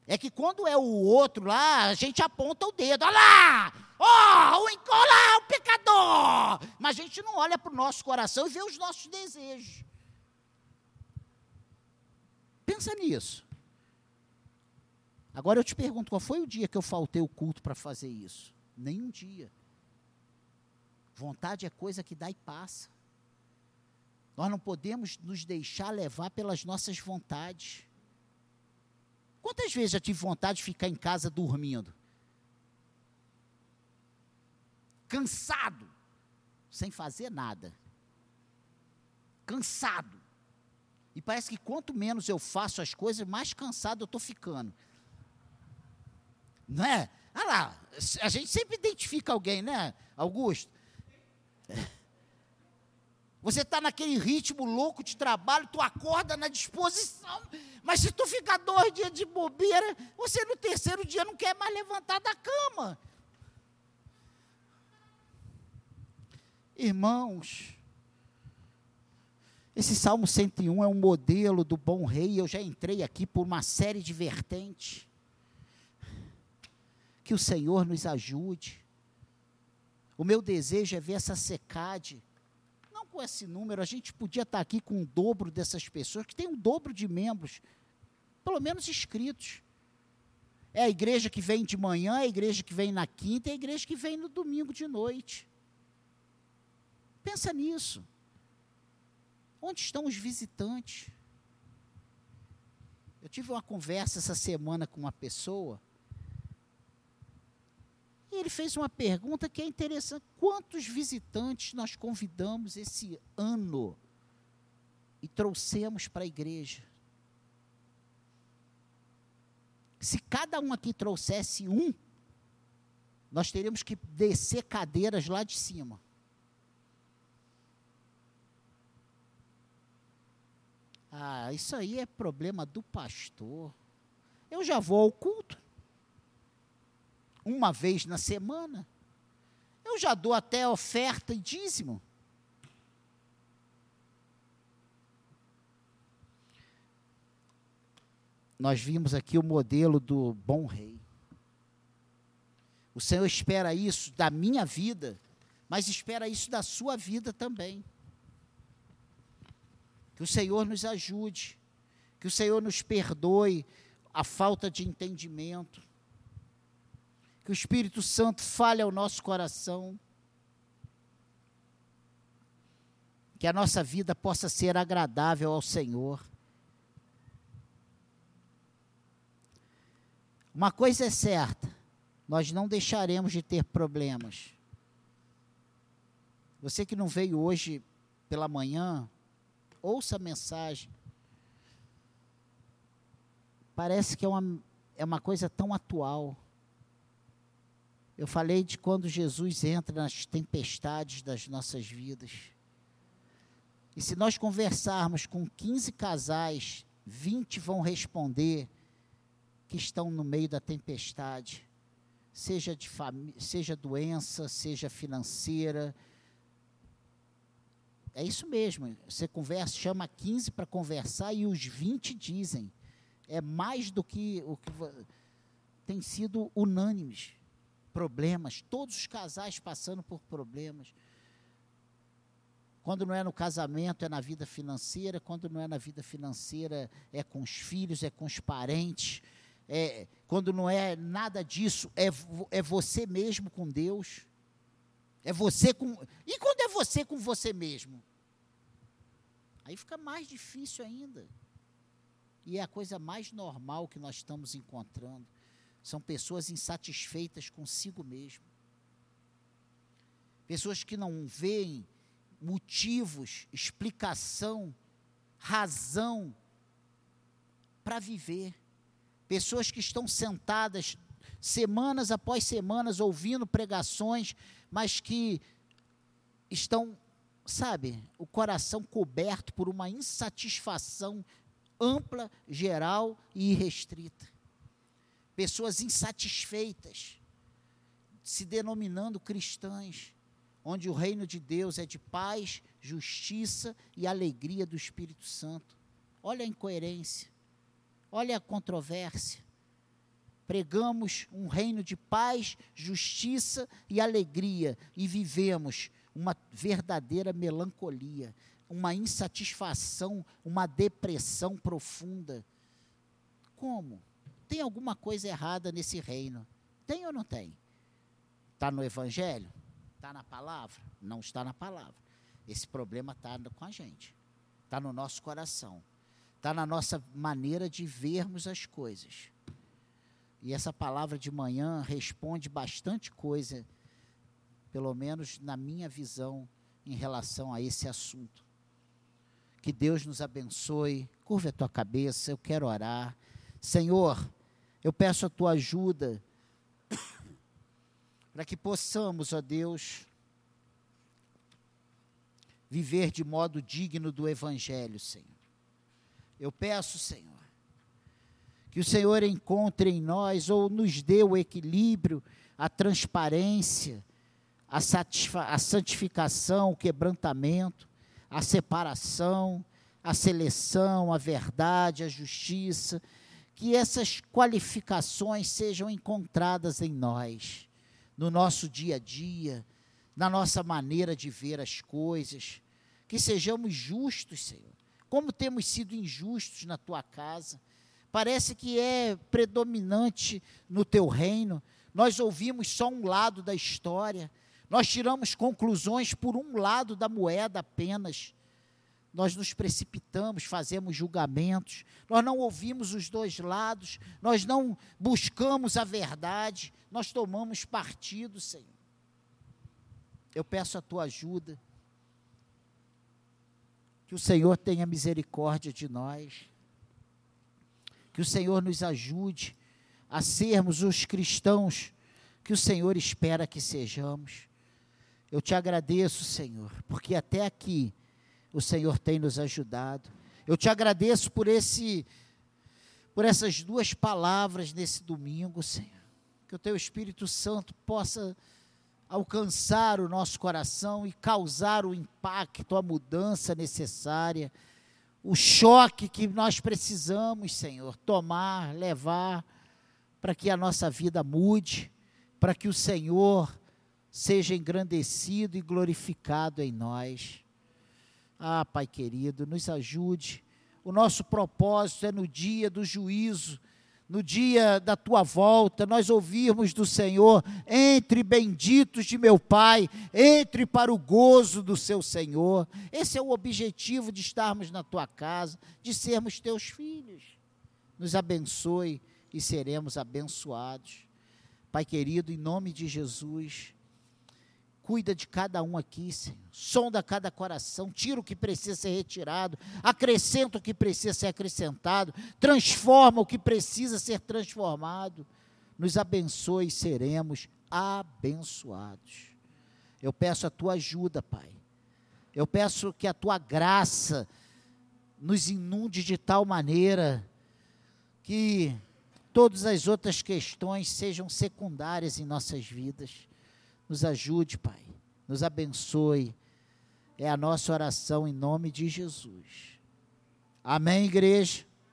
É que quando é o outro lá, a gente aponta o dedo. Olha lá! Ó, oh, o, lá, o pecador! Mas a gente não olha para o nosso coração e vê os nossos desejos. Pensa nisso. Agora eu te pergunto, qual foi o dia que eu faltei o culto para fazer isso? Nenhum dia. Vontade é coisa que dá e passa. Nós não podemos nos deixar levar pelas nossas vontades. Quantas vezes já tive vontade de ficar em casa dormindo? Cansado, sem fazer nada. Cansado. E parece que quanto menos eu faço as coisas, mais cansado eu estou ficando. Não é? Ah lá, a gente sempre identifica alguém, né, Augusto? Você está naquele ritmo louco de trabalho, tu acorda na disposição, mas se tu ficar dois dias de bobeira, você no terceiro dia não quer mais levantar da cama. Irmãos, esse Salmo 101 é um modelo do bom rei, eu já entrei aqui por uma série de vertentes. Que o Senhor nos ajude. O meu desejo é ver essa secade com esse número, a gente podia estar aqui com o dobro dessas pessoas, que tem um dobro de membros, pelo menos inscritos. É a igreja que vem de manhã, é a igreja que vem na quinta, é a igreja que vem no domingo de noite. Pensa nisso. Onde estão os visitantes? Eu tive uma conversa essa semana com uma pessoa e ele fez uma pergunta que é interessante: quantos visitantes nós convidamos esse ano e trouxemos para a igreja? Se cada um aqui trouxesse um, nós teríamos que descer cadeiras lá de cima. Ah, isso aí é problema do pastor. Eu já vou ao culto uma vez na semana. Eu já dou até oferta e dízimo. Nós vimos aqui o modelo do bom rei. O Senhor espera isso da minha vida, mas espera isso da sua vida também. Que o Senhor nos ajude, que o Senhor nos perdoe a falta de entendimento, que o Espírito Santo fale ao nosso coração, que a nossa vida possa ser agradável ao Senhor. Uma coisa é certa, nós não deixaremos de ter problemas. Você que não veio hoje pela manhã, ouça a mensagem. Parece que é uma, é uma coisa tão atual. Eu falei de quando Jesus entra nas tempestades das nossas vidas. E se nós conversarmos com 15 casais, 20 vão responder que estão no meio da tempestade, seja, de seja doença, seja financeira. É isso mesmo. Você conversa, chama 15 para conversar e os 20 dizem. É mais do que o que tem sido unânimes problemas, todos os casais passando por problemas. Quando não é no casamento, é na vida financeira, quando não é na vida financeira, é com os filhos, é com os parentes. É, quando não é nada disso, é, é você mesmo com Deus. É você com. E quando é você com você mesmo? Aí fica mais difícil ainda. E é a coisa mais normal que nós estamos encontrando. São pessoas insatisfeitas consigo mesmo. Pessoas que não veem motivos, explicação, razão para viver. Pessoas que estão sentadas semanas após semanas ouvindo pregações, mas que estão, sabe, o coração coberto por uma insatisfação ampla, geral e irrestrita pessoas insatisfeitas, se denominando cristãs, onde o reino de Deus é de paz, justiça e alegria do Espírito Santo. Olha a incoerência, olha a controvérsia. Pregamos um reino de paz, justiça e alegria e vivemos uma verdadeira melancolia, uma insatisfação, uma depressão profunda. Como? Tem alguma coisa errada nesse reino? Tem ou não tem? Está no Evangelho? Está na palavra? Não está na palavra. Esse problema está com a gente. Está no nosso coração. Está na nossa maneira de vermos as coisas. E essa palavra de manhã responde bastante coisa, pelo menos na minha visão, em relação a esse assunto. Que Deus nos abençoe. Curva a tua cabeça, eu quero orar. Senhor, eu peço a tua ajuda para que possamos, ó Deus, viver de modo digno do Evangelho, Senhor. Eu peço, Senhor, que o Senhor encontre em nós ou nos dê o equilíbrio, a transparência, a, a santificação, o quebrantamento, a separação, a seleção, a verdade, a justiça, que essas qualificações sejam encontradas em nós, no nosso dia a dia, na nossa maneira de ver as coisas, que sejamos justos, Senhor. Como temos sido injustos na tua casa, parece que é predominante no teu reino. Nós ouvimos só um lado da história, nós tiramos conclusões por um lado da moeda apenas. Nós nos precipitamos, fazemos julgamentos, nós não ouvimos os dois lados, nós não buscamos a verdade, nós tomamos partido, Senhor. Eu peço a tua ajuda. Que o Senhor tenha misericórdia de nós. Que o Senhor nos ajude a sermos os cristãos que o Senhor espera que sejamos. Eu te agradeço, Senhor, porque até aqui o Senhor tem nos ajudado. Eu te agradeço por esse por essas duas palavras nesse domingo, Senhor. Que o teu Espírito Santo possa alcançar o nosso coração e causar o impacto, a mudança necessária, o choque que nós precisamos, Senhor, tomar, levar, para que a nossa vida mude, para que o Senhor seja engrandecido e glorificado em nós. Ah, Pai querido, nos ajude. O nosso propósito é no dia do juízo no dia da tua volta, nós ouvirmos do Senhor: entre benditos de meu Pai, entre para o gozo do seu Senhor. Esse é o objetivo de estarmos na tua casa, de sermos teus filhos. Nos abençoe e seremos abençoados. Pai querido, em nome de Jesus, Cuida de cada um aqui, Senhor. Sonda cada coração, tira o que precisa ser retirado, acrescenta o que precisa ser acrescentado, transforma o que precisa ser transformado. Nos abençoe e seremos abençoados. Eu peço a tua ajuda, Pai. Eu peço que a tua graça nos inunde de tal maneira que todas as outras questões sejam secundárias em nossas vidas nos ajude, Pai. Nos abençoe. É a nossa oração em nome de Jesus. Amém, igreja?